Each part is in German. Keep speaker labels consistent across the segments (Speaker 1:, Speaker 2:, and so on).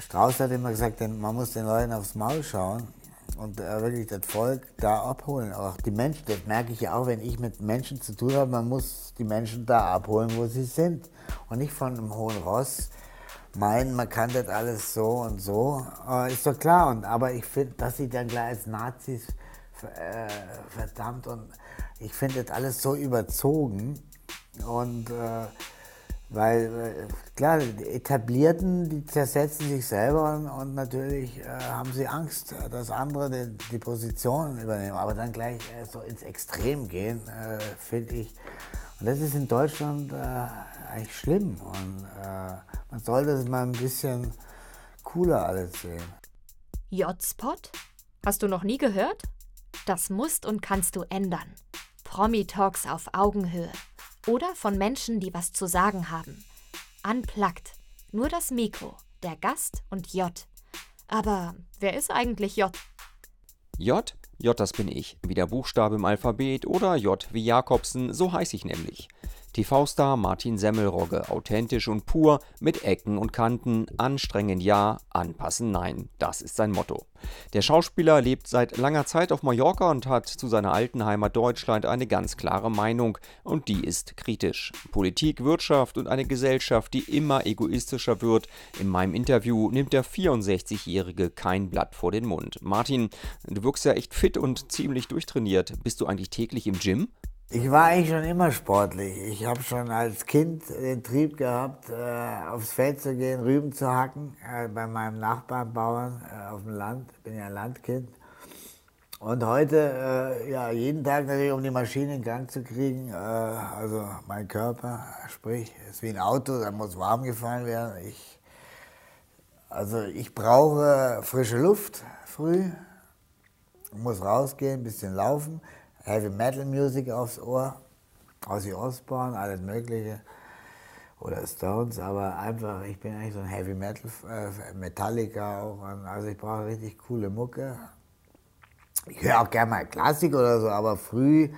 Speaker 1: Strauß hat immer gesagt, man muss den Leuten aufs Maul schauen und äh, wirklich das Volk da abholen. Auch die Menschen, das merke ich ja auch, wenn ich mit Menschen zu tun habe, man muss die Menschen da abholen, wo sie sind. Und nicht von einem hohen Ross meinen, man kann das alles so und so. Äh, ist doch klar. Und, aber ich finde, dass sie dann gleich als Nazis äh, verdammt und ich finde das alles so überzogen. Und äh, weil, äh, klar, die Etablierten, die zersetzen sich selber und, natürlich äh, haben sie Angst, dass andere die, die Position übernehmen. Aber dann gleich äh, so ins Extrem gehen, äh, finde ich. Und das ist in Deutschland äh, eigentlich schlimm. Und äh, man sollte es mal ein bisschen cooler alles sehen.
Speaker 2: J-Spot? Hast du noch nie gehört? Das musst und kannst du ändern. Promi-Talks auf Augenhöhe. Oder von Menschen, die was zu sagen haben. Unplugged. Nur das Mikro, der Gast und J. Aber wer ist eigentlich J?
Speaker 3: J? J, das bin ich. Wie der Buchstabe im Alphabet oder J wie Jakobsen, so heiße ich nämlich. TV-Star Martin Semmelrogge, authentisch und pur, mit Ecken und Kanten, anstrengend ja, anpassen nein. Das ist sein Motto. Der Schauspieler lebt seit langer Zeit auf Mallorca und hat zu seiner alten Heimat Deutschland eine ganz klare Meinung und die ist kritisch. Politik, Wirtschaft und eine Gesellschaft, die immer egoistischer wird. In meinem Interview nimmt der 64-Jährige kein Blatt vor den Mund. Martin, du wirkst ja echt fit und ziemlich durchtrainiert. Bist du eigentlich täglich im Gym?
Speaker 1: Ich war eigentlich schon immer sportlich. Ich habe schon als Kind den Trieb gehabt, äh, aufs Feld zu gehen, Rüben zu hacken, äh, bei meinem Nachbarn Bauern äh, auf dem Land. Ich bin ja ein Landkind. Und heute, äh, ja, jeden Tag natürlich, um die Maschine in Gang zu kriegen. Äh, also mein Körper, sprich, ist wie ein Auto, da muss warm gefahren werden. Ich, also ich brauche frische Luft früh, muss rausgehen, ein bisschen laufen. Heavy Metal Music aufs Ohr, Ozzy Osbourne, alles Mögliche. Oder Stones, aber einfach, ich bin eigentlich so ein Heavy Metal, äh, Metallica auch. Also ich brauche richtig coole Mucke. Ich höre auch gerne mal Klassik oder so, aber früh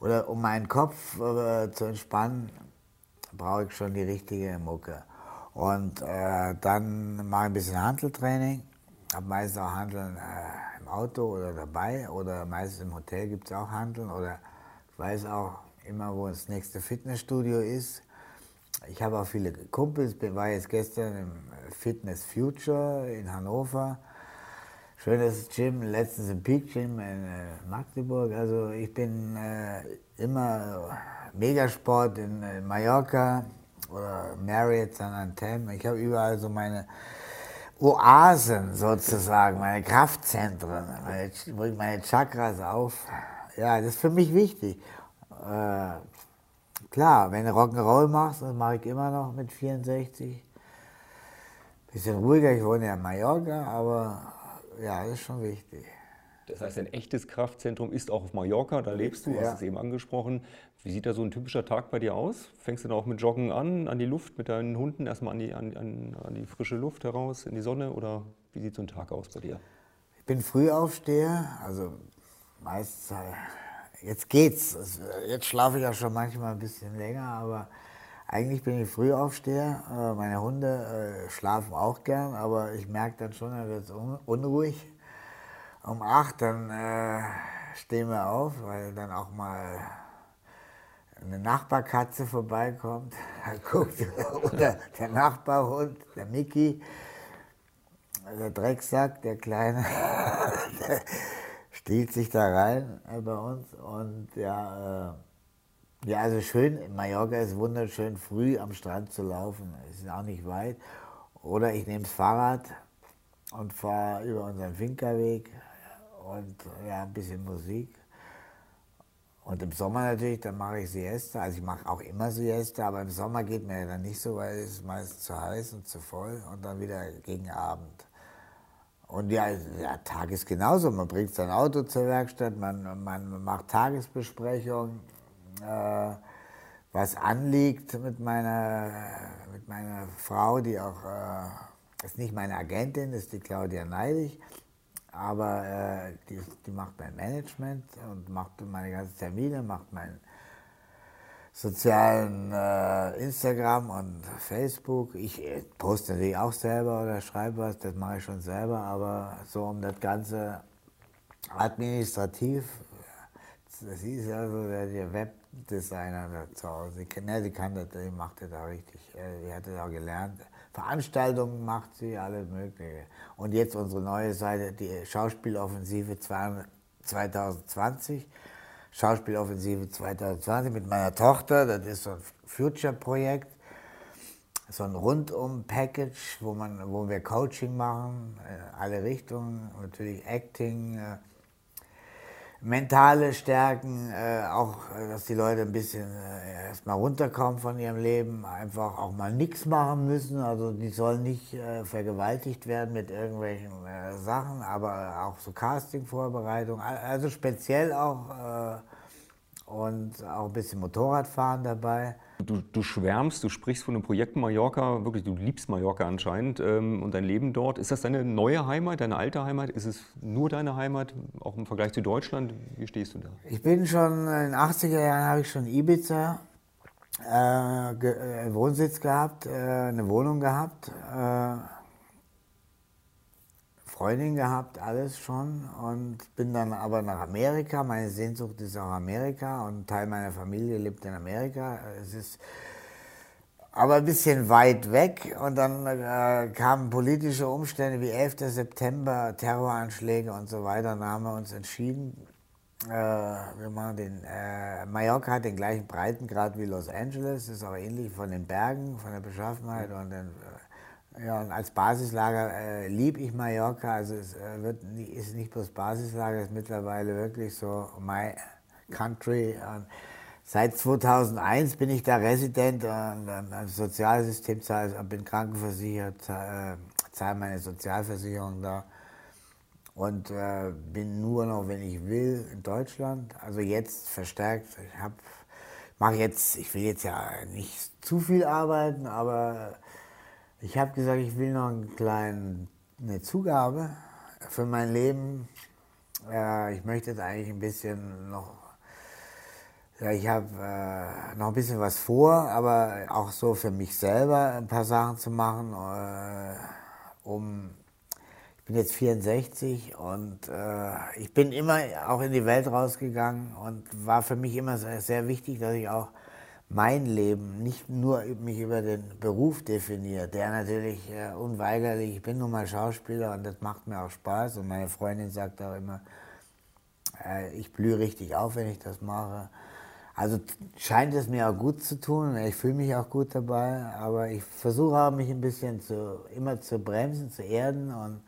Speaker 1: oder um meinen Kopf äh, zu entspannen, brauche ich schon die richtige Mucke. Und äh, dann mache ich ein bisschen Handeltraining, habe meistens auch Handeln äh, Auto oder dabei oder meistens im Hotel gibt es auch Handeln oder ich weiß auch immer, wo das nächste Fitnessstudio ist. Ich habe auch viele Kumpels, war jetzt gestern im Fitness Future in Hannover. Schönes Gym, letztens im Peak Gym in äh, Magdeburg. Also ich bin äh, immer Megasport in, in Mallorca oder Marriott, San Anthem. Ich habe überall so meine Oasen sozusagen, meine Kraftzentren, meine, wo ich meine Chakras auf. Ja, das ist für mich wichtig. Äh, klar, wenn du Rock'n'Roll machst, das mache ich immer noch mit 64. Bisschen ruhiger, ich wohne ja in Mallorca, aber ja, das ist schon wichtig.
Speaker 3: Das heißt, ein echtes Kraftzentrum ist auch auf Mallorca, da lebst du, ja. hast es eben angesprochen. Wie sieht da so ein typischer Tag bei dir aus? Fängst du da auch mit Joggen an, an die Luft, mit deinen Hunden erstmal an die, an, an, an die frische Luft heraus, in die Sonne oder wie sieht so ein Tag aus bei dir?
Speaker 1: Ich bin Frühaufsteher, also meistens, jetzt geht's. Jetzt schlafe ich auch schon manchmal ein bisschen länger, aber eigentlich bin ich Frühaufsteher. Äh, meine Hunde äh, schlafen auch gern, aber ich merke dann schon, er wird unruhig um acht, dann äh, stehen wir auf, weil dann auch mal eine Nachbarkatze vorbeikommt, guckt, oder der Nachbarhund, der Mickey, der Drecksack, der Kleine, der stiehlt sich da rein äh, bei uns und ja, äh, ja, also schön, in Mallorca ist wunderschön, früh am Strand zu laufen, ist auch nicht weit. Oder ich nehme das Fahrrad und fahre über unseren Finkerweg und ja, ein bisschen Musik. Und im Sommer natürlich, dann mache ich Siesta. Also ich mache auch immer Siesta, aber im Sommer geht mir dann nicht so, weil es ist meistens zu heiß und zu voll und dann wieder gegen Abend. Und ja, der Tag ist genauso. Man bringt sein Auto zur Werkstatt, man, man macht Tagesbesprechungen, äh, was anliegt mit meiner, mit meiner Frau, die auch, äh, ist nicht meine Agentin, ist die Claudia Neidig aber äh, die, die macht mein Management und macht meine ganzen Termine, macht mein sozialen äh, Instagram und Facebook. Ich äh, poste natürlich auch selber oder schreibe was, das mache ich schon selber, aber so um das Ganze administrativ, das ist ja so der, Webdesigner da zu Hause. Die, ne, die kann das, die macht das auch richtig, äh, die hat das auch gelernt. Veranstaltungen macht sie, alles Mögliche. Und jetzt unsere neue Seite, die Schauspieloffensive 2020 Schauspieloffensive 2020 mit meiner Tochter. Das ist so ein Future-Projekt, so ein Rundum-Package, wo, wo wir Coaching machen, in alle Richtungen, natürlich Acting, äh, mentale Stärken, äh, auch, dass die Leute ein bisschen äh, erstmal runterkommen von ihrem Leben, einfach auch mal nichts machen müssen. Also die sollen nicht äh, vergewaltigt werden mit irgendwelchen äh, Sachen, aber auch so Casting-Vorbereitung, also speziell auch äh, und auch ein bisschen Motorradfahren dabei.
Speaker 3: Du, du, schwärmst, du sprichst von einem Projekt Mallorca, wirklich, du liebst Mallorca anscheinend ähm, und dein Leben dort. Ist das deine neue Heimat, deine alte Heimat? Ist es nur deine Heimat, auch im Vergleich zu Deutschland? Wie stehst du da?
Speaker 1: Ich bin schon, in den 80er Jahren habe ich schon Ibiza äh, ge, äh, Wohnsitz gehabt, äh, eine Wohnung gehabt. Freundin gehabt, alles schon und bin dann aber nach Amerika. Meine Sehnsucht ist auch Amerika und ein Teil meiner Familie lebt in Amerika. Es ist aber ein bisschen weit weg und dann äh, kamen politische Umstände wie 11. September, Terroranschläge und so weiter. Dann haben wir uns entschieden, äh, wir machen den, äh, Mallorca hat den gleichen Breitengrad wie Los Angeles, ist auch ähnlich von den Bergen, von der Beschaffenheit und den ja, und als Basislager äh, liebe ich Mallorca. Also es äh, wird, ist nicht bloß Basislager, es ist mittlerweile wirklich so my country. Und seit 2001 bin ich da Resident und äh, Sozialsystem, zahle, bin krankenversichert, zahle, äh, zahle meine Sozialversicherung da und äh, bin nur noch, wenn ich will, in Deutschland. Also jetzt verstärkt. Ich habe, mache jetzt, ich will jetzt ja nicht zu viel arbeiten, aber ich habe gesagt, ich will noch einen kleinen, eine Zugabe für mein Leben. Äh, ich möchte jetzt eigentlich ein bisschen noch, ja, ich habe äh, noch ein bisschen was vor, aber auch so für mich selber ein paar Sachen zu machen, äh, um ich bin jetzt 64 und äh, ich bin immer auch in die Welt rausgegangen und war für mich immer sehr, sehr wichtig, dass ich auch mein Leben nicht nur mich über den Beruf definiert, der natürlich äh, unweigerlich, ich bin nun mal Schauspieler und das macht mir auch Spaß. Und meine Freundin sagt auch immer, äh, ich blühe richtig auf, wenn ich das mache. Also scheint es mir auch gut zu tun, ich fühle mich auch gut dabei, aber ich versuche auch mich ein bisschen zu, immer zu bremsen, zu erden. Und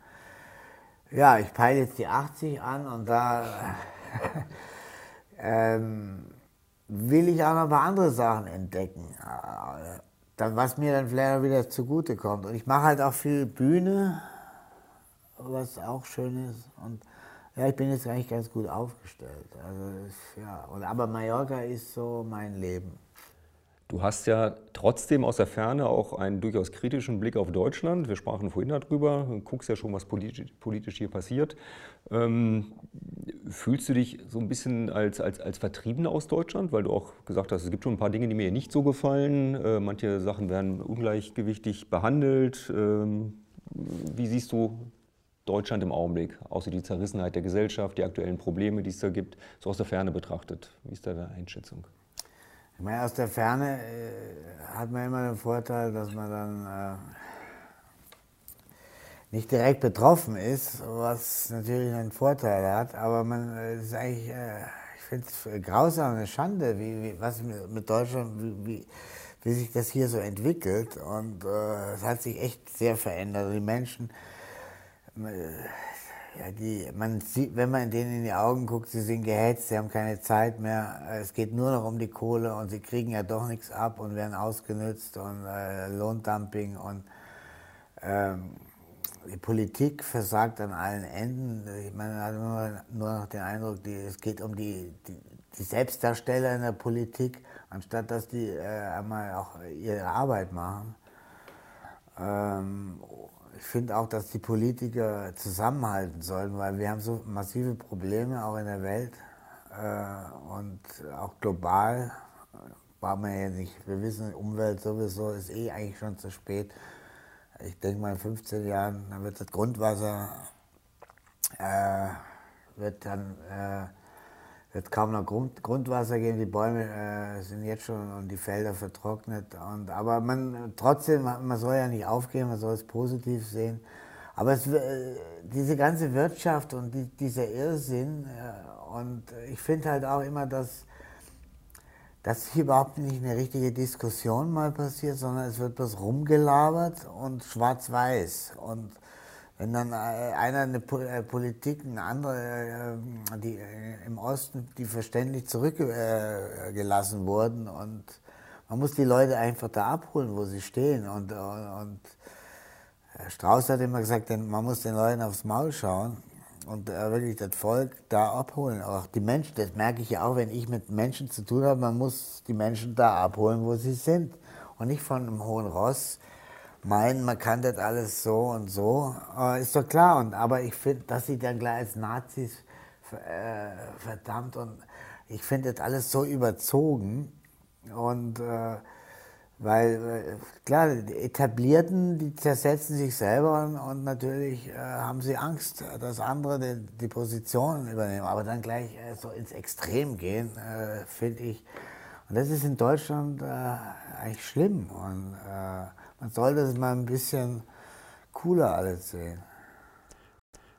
Speaker 1: ja, ich peile jetzt die 80 an und da ähm, will ich auch noch paar andere Sachen entdecken, dann, was mir dann vielleicht wieder zugute kommt. Und ich mache halt auch viel Bühne, was auch schön ist. Und ja, ich bin jetzt eigentlich ganz gut aufgestellt. Also, ja, und, aber Mallorca ist so mein Leben.
Speaker 3: Du hast ja trotzdem aus der Ferne auch einen durchaus kritischen Blick auf Deutschland. Wir sprachen vorhin darüber. Du guckst ja schon, was politisch, hier passiert. Ähm, fühlst du dich so ein bisschen als, als, als Vertriebener aus Deutschland? Weil du auch gesagt hast, es gibt schon ein paar Dinge, die mir nicht so gefallen. Äh, manche Sachen werden ungleichgewichtig behandelt. Ähm, wie siehst du Deutschland im Augenblick, außer die Zerrissenheit der Gesellschaft, die aktuellen Probleme, die es da gibt, so aus der Ferne betrachtet? Wie ist deine Einschätzung?
Speaker 1: Ich meine, aus der Ferne äh, hat man immer den Vorteil, dass man dann äh, nicht direkt betroffen ist, was natürlich einen Vorteil hat, aber man äh, ist eigentlich, äh, ich finde es grausam, eine Schande, wie, wie, was mit Deutschland, wie, wie, wie, sich das hier so entwickelt und äh, es hat sich echt sehr verändert. Die Menschen, äh, ja, die, man sieht, wenn man denen in die Augen guckt, sie sind gehetzt, sie haben keine Zeit mehr. Es geht nur noch um die Kohle und sie kriegen ja doch nichts ab und werden ausgenutzt und äh, Lohndumping und ähm, die Politik versagt an allen Enden. Man hat nur, nur noch den Eindruck, die, es geht um die, die, die, Selbstdarsteller in der Politik, anstatt dass die äh, einmal auch ihre Arbeit machen. Ähm, ich finde auch, dass die Politiker zusammenhalten sollten, weil wir haben so massive Probleme auch in der Welt äh, und auch global. war man ja nicht. Wir wissen, Umwelt sowieso ist eh eigentlich schon zu spät. Ich denke mal in 15 Jahren, dann wird das Grundwasser, äh, wird dann, äh, wird kaum noch Grund, Grundwasser geben. Die Bäume äh, sind jetzt schon und die Felder vertrocknet. Und, aber man, trotzdem, man soll ja nicht aufgeben, man soll es positiv sehen. Aber es, äh, diese ganze Wirtschaft und die, dieser Irrsinn, äh, und ich finde halt auch immer, dass, dass hier überhaupt nicht eine richtige Diskussion mal passiert, sondern es wird bloß rumgelabert und schwarz-weiß. Und wenn dann äh, einer eine Politik, eine andere, die im Osten, die verständlich zurückgelassen wurden und man muss die Leute einfach da abholen, wo sie stehen und, und Strauß hat immer gesagt, man muss den Leuten aufs Maul schauen und äh, wirklich das Volk da abholen. Auch die Menschen, das merke ich ja auch, wenn ich mit Menschen zu tun habe, man muss die Menschen da abholen, wo sie sind. Und nicht von einem hohen Ross meinen, man kann das alles so und so. Äh, ist doch klar. Und, aber ich finde, dass sie dann gleich als Nazis äh, verdammt und ich finde das alles so überzogen. Und äh, weil, äh, klar, die Etablierten, die zersetzen sich selber und, natürlich äh, haben sie Angst, dass andere die, die Position übernehmen. Aber dann gleich äh, so ins Extrem gehen, äh, finde ich. Und das ist in Deutschland äh, eigentlich schlimm. Und äh, man sollte es mal ein bisschen cooler alles sehen.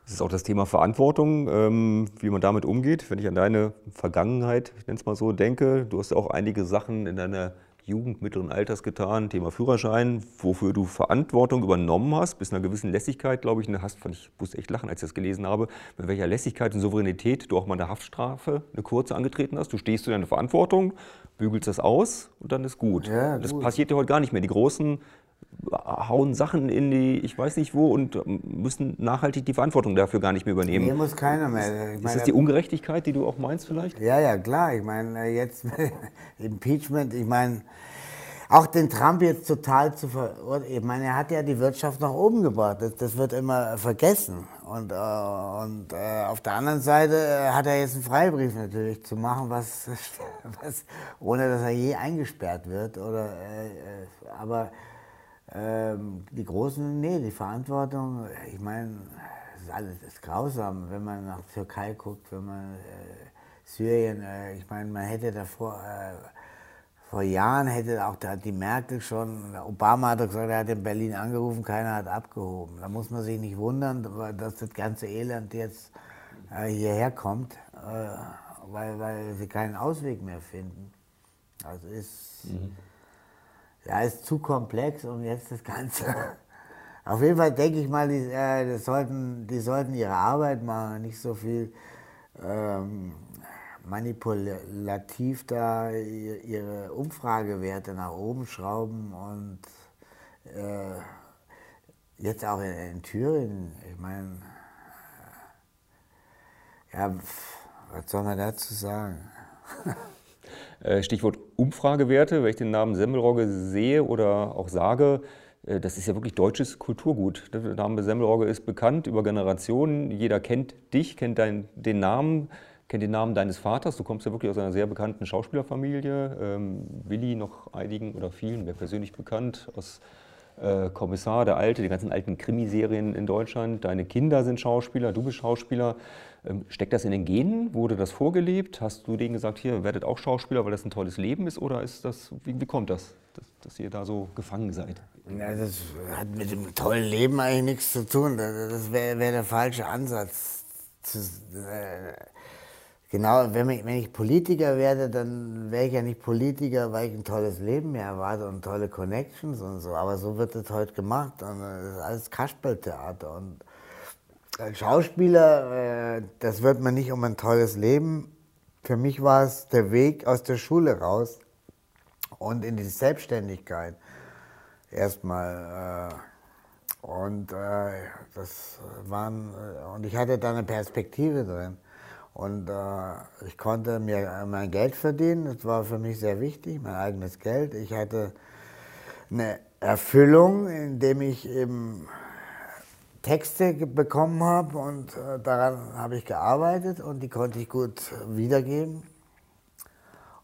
Speaker 4: Es ist auch das Thema Verantwortung, ähm, wie man damit umgeht. Wenn ich an deine Vergangenheit, ich nenne es mal so, denke, du hast auch einige Sachen in deiner Jugend mittleren Alters getan, Thema Führerschein, wofür du Verantwortung übernommen hast, bis einer gewissen Lässigkeit, glaube ich, und hast, fand ich musste echt lachen, als ich das gelesen habe, mit welcher Lässigkeit und Souveränität du auch mal eine Haftstrafe, eine kurze angetreten hast. Du stehst zu deiner Verantwortung, bügelst das aus und dann ist gut. Ja, das passiert dir heute gar nicht mehr. Die großen hauen Sachen in die, ich weiß nicht wo, und müssen nachhaltig die Verantwortung dafür gar nicht mehr übernehmen.
Speaker 1: Hier muss keiner mehr.
Speaker 4: Ich ist meine, das die Ungerechtigkeit, die du auch meinst vielleicht?
Speaker 1: Ja, ja, klar. Ich meine, äh, jetzt Impeachment, ich meine, auch den Trump jetzt total zu verurteilen. Ich meine, er hat ja die Wirtschaft nach oben gebracht. Das, das wird immer vergessen. Und, äh, und äh, auf der anderen Seite äh, hat er jetzt einen Freibrief natürlich zu machen, was, was ohne dass er je eingesperrt wird. Oder, äh, äh aber ähm, die Großen, nee, die Verantwortung, ich meine, ist alles ist grausam, wenn man nach Türkei guckt, wenn man äh, Syrien, äh, ich meine, man hätte davor, äh, vor Jahren hätte auch da die Merkel schon, Obama hat gesagt, er hat in Berlin angerufen, keiner hat abgehoben. Da muss man sich nicht wundern, dass das ganze Elend jetzt äh, hierher kommt, äh, weil, weil sie keinen Ausweg mehr finden. Also ist. Mhm ja, ist zu komplex, um jetzt das Ganze. Auf jeden Fall denke ich mal, die, äh, sollten, die sollten ihre Arbeit machen, nicht so viel ähm, manipulativ da ihre Umfragewerte nach oben schrauben und äh, jetzt auch in, in, Thüringen, ich meine, ja, was soll man dazu sagen?
Speaker 4: Äh, Stichwort Umfragewerte, wenn ich den Namen Semmelrogge sehe oder auch sage, äh, das ist ja wirklich deutsches Kulturgut. Der Name Semmelrogge ist bekannt über Generationen. Jeder kennt dich, kennt dein, den Namen, kennt den Namen deines Vaters. Du kommst ja wirklich aus einer sehr bekannten Schauspielerfamilie. Ähm, Willi noch einigen oder vielen, wer persönlich bekannt, aus äh, Kommissar, der Alte, die ganzen alten Krimiserien in Deutschland. Deine Kinder sind Schauspieler, du bist Schauspieler. Ähm, steckt das in den Genen? Wurde das vorgelebt? Hast du denen gesagt, hier, werdet auch Schauspieler, weil das ein tolles Leben ist? Oder ist das, wie, wie kommt das, dass, dass, ihr da so gefangen seid?
Speaker 1: Ja, das hat mit dem tollen Leben eigentlich nichts zu tun. Das wäre wär der falsche Ansatz. Zu, äh, genau, wenn ich, wenn ich, Politiker werde, dann wäre ich ja nicht Politiker, weil ich ein tolles Leben mehr erwarte und tolle Connections und so. Aber so wird das heute gemacht. Und das ist alles Kasperltheater. Und Schauspieler, äh, das wird man nicht um ein tolles Leben. Für mich war es der Weg aus der Schule raus und in die Selbstständigkeit erstmal. Äh, und äh, das waren, und ich hatte da eine Perspektive drin. Und äh, ich konnte mir mein Geld verdienen, das war für mich sehr wichtig, mein eigenes Geld. Ich hatte eine Erfüllung, indem ich eben Texte bekommen habe und äh, daran habe ich gearbeitet und die konnte ich gut wiedergeben.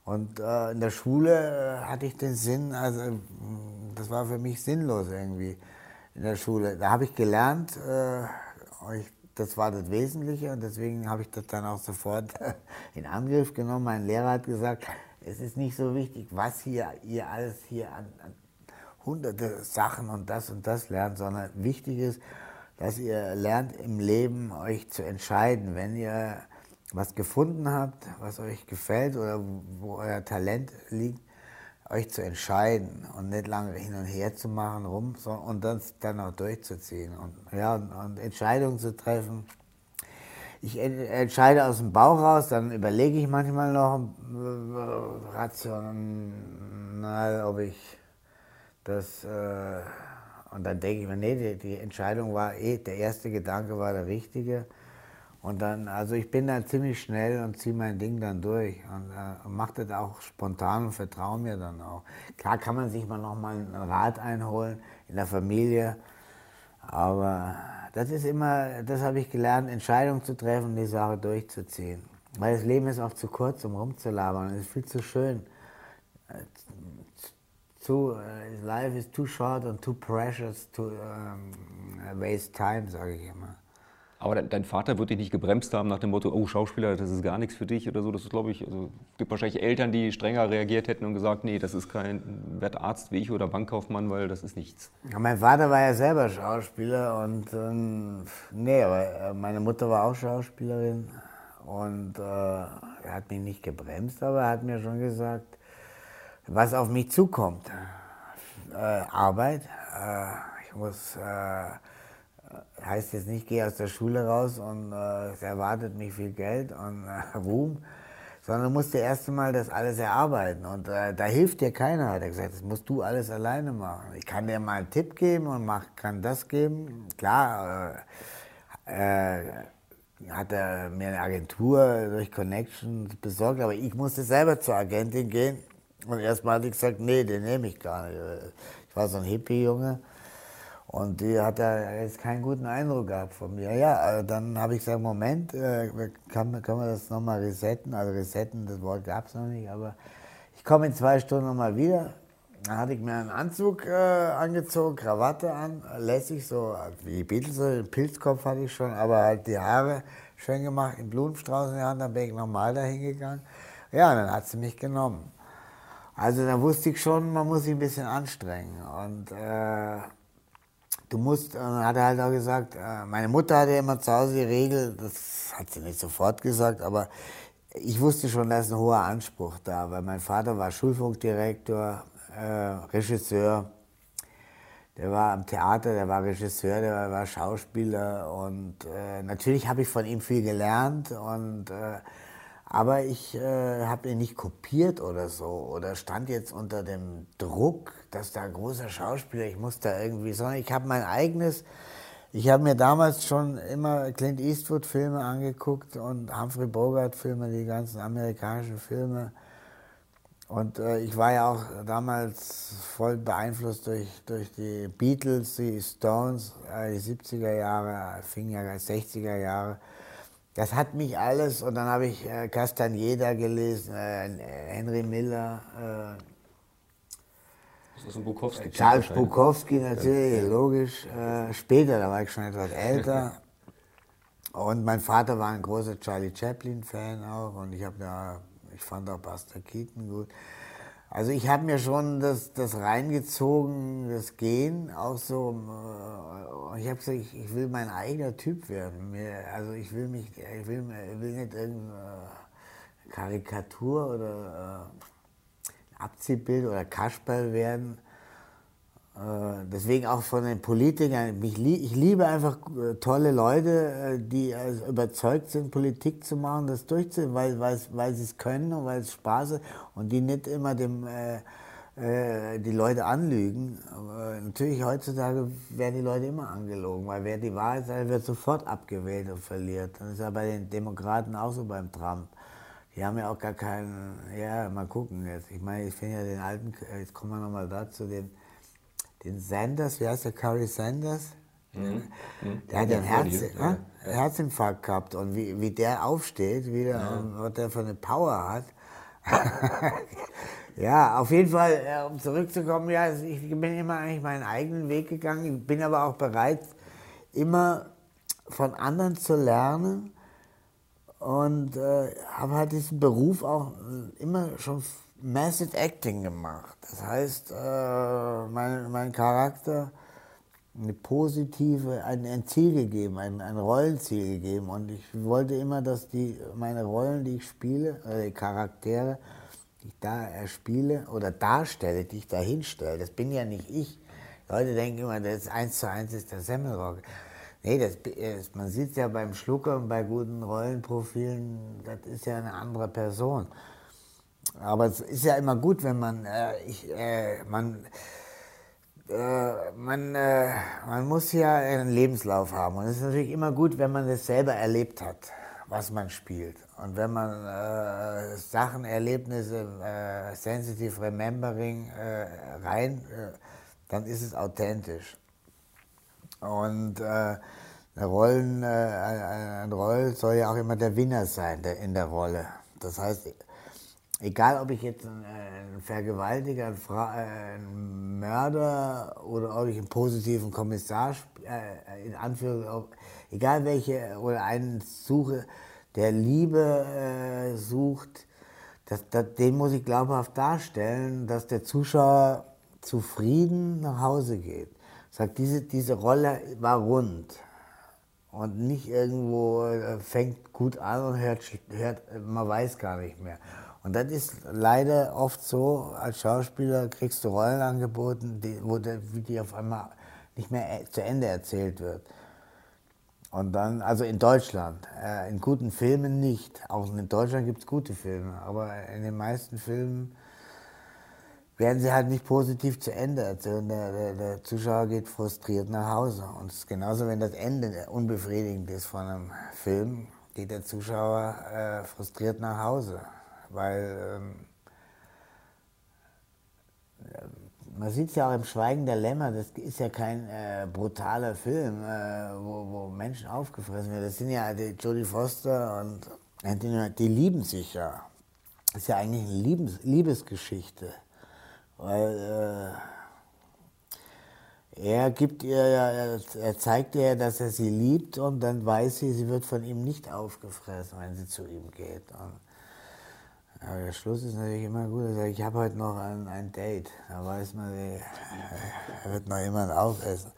Speaker 1: Und äh, in der Schule äh, hatte ich den Sinn, also das war für mich sinnlos irgendwie in der Schule. Da habe ich gelernt, äh, ich, das war das Wesentliche und deswegen habe ich das dann auch sofort in Angriff genommen. Mein Lehrer hat gesagt, es ist nicht so wichtig, was hier, ihr alles hier an, an hunderte Sachen und das und das lernt, sondern wichtig ist, dass ihr lernt im Leben euch zu entscheiden, wenn ihr was gefunden habt, was euch gefällt oder wo euer Talent liegt, euch zu entscheiden und nicht lange hin und her zu machen, rum, und das dann auch durchzuziehen und, ja, und, und Entscheidungen zu treffen. Ich entscheide aus dem Bauch raus, dann überlege ich manchmal noch äh, rational, ob ich das, äh, und dann denke ich mir, nee, die, die Entscheidung war eh, der erste Gedanke war der richtige. Und dann, also ich bin dann ziemlich schnell und ziehe mein Ding dann durch und, äh, mache das auch spontan und vertraue mir dann auch. Klar kann man sich mal nochmal einen Rat einholen in der Familie, aber das ist immer, das habe ich gelernt, Entscheidungen zu treffen, die Sache durchzuziehen. Weil das Leben ist auch zu kurz, um rumzulabern. Es ist viel zu schön. Zu, uh, life is too short and too precious to um, waste time, sage ich immer.
Speaker 3: Aber dein, Vater wird dich nicht gebremst haben nach dem Motto, oh Schauspieler, das ist gar nichts für dich oder so. Das ist, glaube ich, also es gibt wahrscheinlich Eltern, die strenger reagiert hätten und gesagt, nee, das ist kein Wertarzt wie ich oder Bankkaufmann, weil das ist nichts.
Speaker 1: Ja, mein Vater war ja selber Schauspieler und ähm, nee, aber äh, meine Mutter war auch Schauspielerin und äh, er hat mich nicht gebremst, aber er hat mir schon gesagt, was auf mich zukommt. Äh, Arbeit, äh, ich muss äh, heißt jetzt nicht, gehe aus der Schule raus und äh, es erwartet mich viel Geld und äh, Ruhm, sondern du musst dir erst einmal das alles erarbeiten. Und äh, da hilft dir keiner, hat er gesagt, das musst du alles alleine machen. Ich kann dir mal einen Tipp geben und mach, kann das geben. Klar, äh, äh, hat er mir eine Agentur durch Connections besorgt, aber ich musste selber zur Agentin gehen. Und erstmal hatte ich gesagt, nee, den nehme ich gar nicht. Ich war so ein Hippie-Junge. Und die hat da jetzt keinen guten Eindruck gehabt von mir. Ja, also dann habe ich gesagt, Moment, äh, kann, können wir das nochmal resetten? Also resetten, das Wort gab es noch nicht, aber ich komme in zwei Stunden nochmal wieder. Dann hatte ich mir einen Anzug äh, angezogen, Krawatte an, lässig, so wie Beatles, den Pilzkopf hatte ich schon, aber halt die Haare schön gemacht, in Blumenstrauß in der Hand, dann bin ich nochmal dahin gegangen. Ja, dann hat sie mich genommen. Also da wusste ich schon, man muss sich ein bisschen anstrengen. Und äh, du musst, und dann hat er halt auch gesagt, äh, meine Mutter hatte immer zu Hause die Regel, das hat sie nicht sofort gesagt, aber ich wusste schon, da ist ein hoher Anspruch da, weil mein Vater war Schulfunkdirektor, äh, Regisseur, der war am Theater, der war Regisseur, der war, war Schauspieler und äh, natürlich habe ich von ihm viel gelernt und äh, aber ich äh, habe ihn nicht kopiert oder so oder stand jetzt unter dem Druck, dass da ein großer Schauspieler, ich muss da irgendwie, sondern ich habe mein eigenes, ich habe mir damals schon immer Clint Eastwood-Filme angeguckt und Humphrey Bogart-Filme, die ganzen amerikanischen Filme. Und äh, ich war ja auch damals voll beeinflusst durch, durch die Beatles, die Stones, äh, die 70er Jahre, fing ja 60er Jahre. Das hat mich alles, und dann habe ich äh, Castaneda gelesen, äh, Henry Miller. Äh,
Speaker 3: das ist ein Bukowski.
Speaker 1: Charles Bukowski natürlich, ja. logisch. Äh, später, da war ich schon etwas älter. und mein Vater war ein großer Charlie Chaplin-Fan auch, und ich, ja, ich fand auch Buster Keaton gut. Also ich habe mir schon das, das reingezogen, das Gehen, auch so. Äh, ich habe gesagt, ich, ich, will mein eigener Typ werden. also ich will mich, ich will, ich will nicht irgendeine Karikatur oder äh, Abziehbild oder Kasperl werden. Äh, deswegen auch von den Politikern. Ich, liebe einfach äh, tolle Leute, äh, die überzeugt sind, Politik zu machen, das durchzuziehen, weil, weil, weil sie es können und weil es Spaß ist und die nicht immer dem, äh, die Leute anlügen. Aber natürlich heutzutage werden die Leute immer angelogen, weil wer die Wahrheit sagt, wird sofort abgewählt und verliert. Das ist ja bei den Demokraten auch so beim Trump. Die haben ja auch gar keinen, ja, mal gucken jetzt. Ich meine, ich finde ja den alten, jetzt kommen wir nochmal dazu, den den Sanders, wie heißt der, Curry Sanders? Mhm. Der hat ja einen Herz, ja. Herzinfarkt gehabt und wie, wie der aufsteht, wie der, ja. was der für eine Power hat. ja, auf jeden Fall, äh, um zurückzukommen, ja, ich bin immer eigentlich meinen eigenen Weg gegangen, bin aber auch bereit, immer von anderen zu lernen und äh, habe halt diesen Beruf auch äh, immer schon Method Acting gemacht. Das heißt, äh, mein, mein Charakter eine positive, ein, ein Ziel gegeben, ein, ein Rollenziel gegeben. Und ich wollte immer, dass die, meine Rollen, die ich spiele, oder die Charaktere, die ich da spiele oder darstelle, die ich da hinstelle, das bin ja nicht ich. Leute denken immer, das ist eins zu eins ist der Semmelrock. Nee, das, man sieht ja beim Schlucker und bei guten Rollenprofilen, das ist ja eine andere Person. Aber es ist ja immer gut, wenn man, äh, ich, äh, man, äh, man, äh, man muss ja einen Lebenslauf haben. Und es ist natürlich immer gut, wenn man das selber erlebt hat, was man spielt. Und wenn man äh, Sachen, Erlebnisse, äh, Sensitive Remembering rein, dann ist es authentisch. Und Rollen, ein Roll soll ja auch immer der Winner sein der, in der Rolle. Das heißt, Egal, ob ich jetzt ein, äh, ein Vergewaltiger, ein, äh, ein, Mörder oder ob ich einen positiven Kommissar, äh, in Anführungszeichen, egal welche, oder einen suche, der Liebe äh, sucht, das, das, den muss ich glaubhaft darstellen, dass der Zuschauer zufrieden nach Hause geht. Sagt, diese, diese Rolle war rund und nicht irgendwo äh, fängt gut an und hört, hört, man weiß gar nicht mehr. Und das ist leider oft so, als Schauspieler kriegst du Rollen angeboten, die, wo die, die auf einmal nicht mehr zu Ende erzählt wird. Und dann, also in Deutschland, äh, in guten Filmen nicht. Auch in Deutschland gibt es gute Filme, aber in den meisten Filmen werden sie halt nicht positiv zu Ende erzählt. Der, der, der, Zuschauer geht frustriert nach Hause. Und es ist genauso, wenn das Ende unbefriedigend ist von einem Film, geht der Zuschauer äh, frustriert nach Hause weil ähm, man sieht es ja auch im Schweigen der Lämmer, das ist ja kein äh, brutaler Film, äh, wo, wo, Menschen aufgefressen werden. Das sind ja die Jodie Foster und Anthony, die lieben sich ja. Das ist ja eigentlich eine Liebes Liebesgeschichte. Weil äh, er gibt ihr ja, er zeigt ihr, dass er sie liebt und dann weiß sie, sie wird von ihm nicht aufgefressen, wenn sie zu ihm geht. Und aber der Schluss ist natürlich immer gut. Also ich habe heute noch ein, ein Date. Da weiß man, da wird noch jemand aufessen.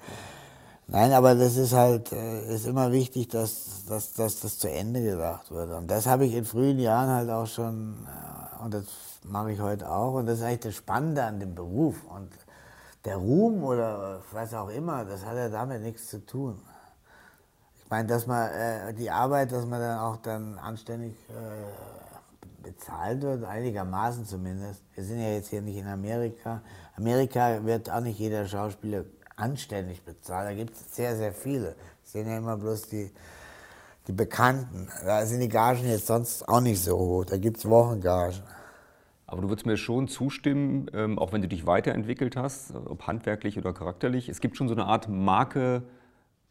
Speaker 1: Nein, aber das ist halt, äh, ist immer wichtig, dass, dass, dass das zu Ende gedacht wird. Und das habe ich in frühen Jahren halt auch schon, äh, und das mache ich heute auch. Und das ist eigentlich das Spannende an dem Beruf. Und der Ruhm oder was auch immer, das hat ja damit nichts zu tun. Ich meine, dass man äh, die Arbeit, dass man dann auch dann anständig äh, bezahlt wird, einigermaßen zumindest. Wir sind ja jetzt hier nicht in Amerika. Amerika wird auch nicht jeder Schauspieler anständig bezahlt. Da gibt es sehr, sehr viele. Das sind ja immer bloß die, die Bekannten. Da sind die Gagen jetzt sonst auch nicht so hoch. Da gibt es Wochengagen.
Speaker 3: Aber du würdest mir schon zustimmen, ähm, auch wenn du dich weiterentwickelt hast, ob handwerklich oder charakterlich. Es gibt schon so eine Art Marke,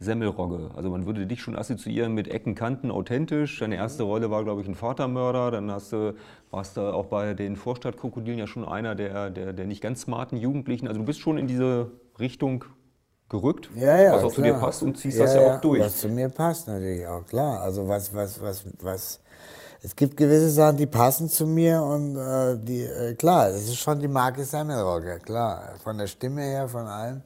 Speaker 3: Semmelrogge. Also man würde dich schon assoziieren mit Ecken, Kanten, authentisch. Deine erste Rolle war, glaube ich, ein Vatermörder. Dann hast du, warst du auch bei den Vorstadtkrokodilen ja schon einer der, der, der nicht ganz smarten Jugendlichen. Also du bist schon in diese Richtung gerückt,
Speaker 1: ja, ja,
Speaker 3: was auch klar. zu dir passt und ziehst ja, das ja auch durch.
Speaker 1: Was zu mir passt natürlich auch, klar. Also was, was, was, was, es gibt gewisse Sachen, die passen zu mir und äh, die, äh, klar, es ist schon die Marke Semmelrogge, klar. Von der Stimme her, von allem.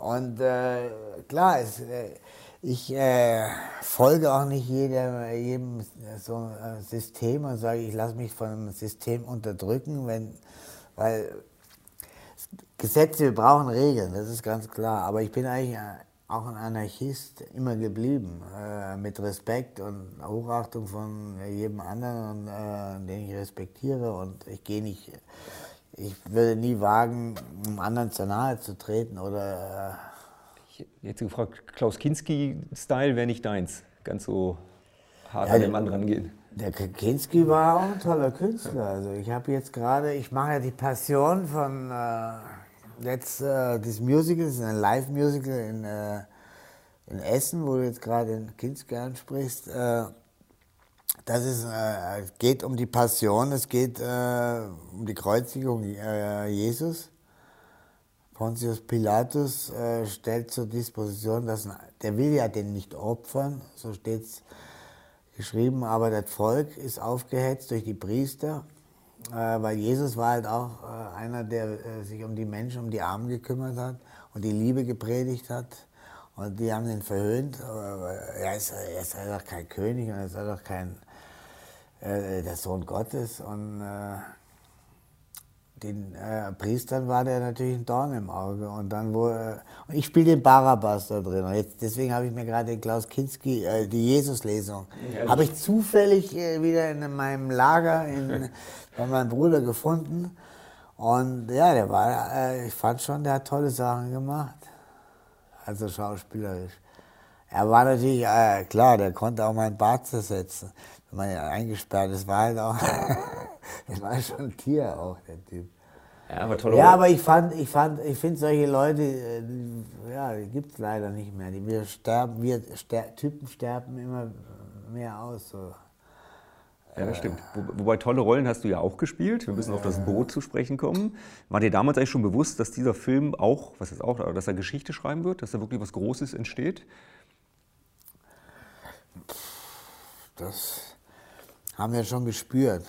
Speaker 1: Und äh, klar, es, äh, ich äh, folge auch nicht jedem, jedem so äh, System und sage, ich lasse mich von einem System unterdrücken, wenn, weil Gesetze, wir brauchen Regeln, das ist ganz klar. Aber ich bin eigentlich auch ein Anarchist immer geblieben, äh, mit Respekt und Hochachtung von jedem anderen, äh, den ich respektiere. Und ich gehe nicht ich würde nie wagen, einem anderen zu nahe zu treten oder.
Speaker 3: Äh hätte gefragt, Klaus Kinski-Style wäre nicht deins. Ganz so hart ja, an den Mann rangehen.
Speaker 1: Der Kinski war auch ein toller Künstler. Also ich habe jetzt gerade, ich mache ja die Passion von äh, jetzt äh, das Musical, das ist ein Live-Musical in, äh, in Essen, wo du jetzt gerade den Kinski ansprichst. Äh, Das ist, äh, geht um die Passion, es geht äh, um die Kreuzigung äh, Jesus. Pontius Pilatus äh, stellt zur Disposition, dass der will ja den nicht opfern, so steht es geschrieben, aber das Volk ist aufgehetzt durch die Priester, äh, weil Jesus war halt auch äh, einer, der sich um die Menschen, um die Armen gekümmert hat und die Liebe gepredigt hat. Und die haben ihn verhöhnt. Er ist, er ist doch kein König und er ist doch kein äh, der Sohn Gottes. Und äh, den äh, Priestern war der natürlich ein Dorn im Auge. Und dann wo, äh, und ich spiele den Barabbas da drin. Und jetzt, deswegen habe ich mir gerade den Klaus Kinski, äh, die Jesus-Lesung, ja, habe ich zufällig äh, wieder in meinem Lager in, bei meinem Bruder gefunden. Und ja, der war, äh, ich fand schon, der hat tolle Sachen gemacht. Also schauspielerisch. Er war natürlich, äh, klar, der konnte auch meinen Bart zersetzen man ja eingesperrt ist, war halt auch, das war schon ein Tier auch, der Typ. Ja, aber toll. Ja, aber ich fand, ich fand, ich finde solche Leute, äh, ja, die gibt es leider nicht mehr. Die, wir sterben, wir ster Typen sterben immer mehr aus. So.
Speaker 4: Ja, das stimmt. Wo, wobei tolle Rollen hast du ja auch gespielt. Wir müssen auf das Boot zu sprechen kommen. War dir damals eigentlich schon bewusst, dass dieser Film auch, was ist auch, dass er Geschichte schreiben wird, dass da wirklich was Großes entsteht?
Speaker 1: Das haben wir schon gespürt,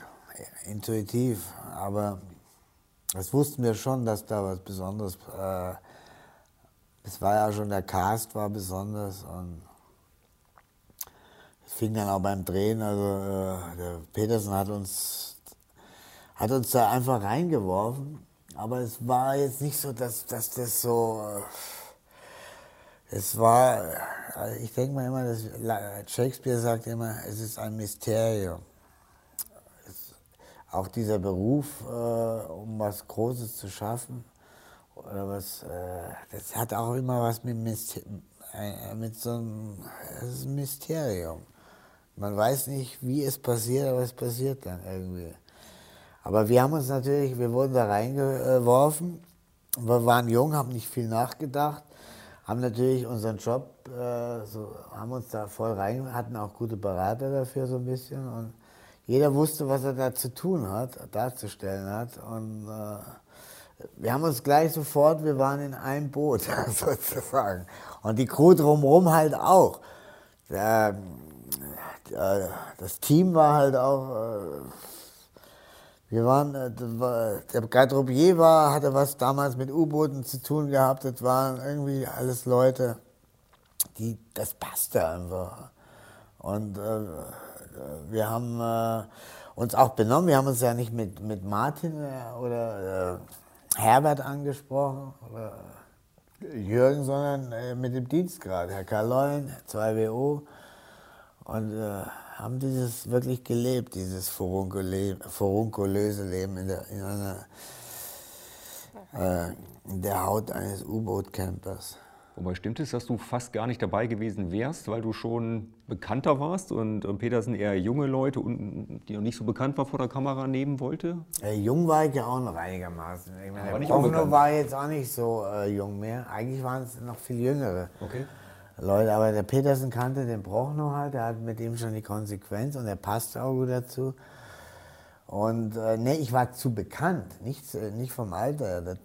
Speaker 1: intuitiv, aber das wussten wir schon, dass da was Besonderes. Äh, es war ja schon der Cast war besonders und es fing dann auch beim Drehen. Also äh, der Petersen hat uns hat uns da einfach reingeworfen, aber es war jetzt nicht so, dass, dass das so. Äh, es war, äh, ich denke mal immer, dass Shakespeare sagt immer, es ist ein Mysterium auch dieser Beruf, äh, um was Großes zu schaffen, oder was, äh, das hat auch immer was mit, äh, mit so einem, das ist ein Mysterium. Man weiß nicht, wie es passiert, aber es passiert dann irgendwie. Aber wir haben uns natürlich, wir wurden da reingeworfen, wir waren jung, haben nicht viel nachgedacht, haben natürlich unseren Job, äh, so, haben uns da voll rein, hatten auch gute Berater dafür so ein bisschen und jeder wusste, was er da zu tun hat, darzustellen hat. Und äh, wir haben uns gleich sofort, wir waren in einem Boot sozusagen. Und die Crew drumherum halt auch. Der, der, das Team war halt auch. Äh, wir waren, äh, der Garderobier war, hatte was damals mit U-Booten zu tun gehabt. Das waren irgendwie alles Leute, die, das passte einfach. Und äh, wir haben äh, uns auch benommen. Wir haben uns ja nicht mit, mit Martin äh, oder äh, Herbert angesprochen oder Jürgen, sondern äh, mit dem Dienstgrad, Herr Karloin, 2WO. Und äh, haben dieses wirklich gelebt, dieses furunkulöse Leben in der, in einer, äh, in der Haut eines U-Boot-Campers.
Speaker 4: Wobei stimmt es, dass du fast gar nicht dabei gewesen wärst, weil du schon bekannter warst und Petersen eher junge Leute, die noch nicht so bekannt war vor der Kamera, nehmen wollte?
Speaker 1: Äh, jung war ich ja auch noch einigermaßen. Ich meine, der Prochnow war jetzt auch nicht so äh, jung mehr. Eigentlich waren es noch viel jüngere okay. Leute. Aber der Petersen kannte den Prochnow halt, der hat mit ihm schon die Konsequenz und er passt auch gut dazu. Und äh, nee, ich war zu bekannt, nicht, äh, nicht vom Alter, das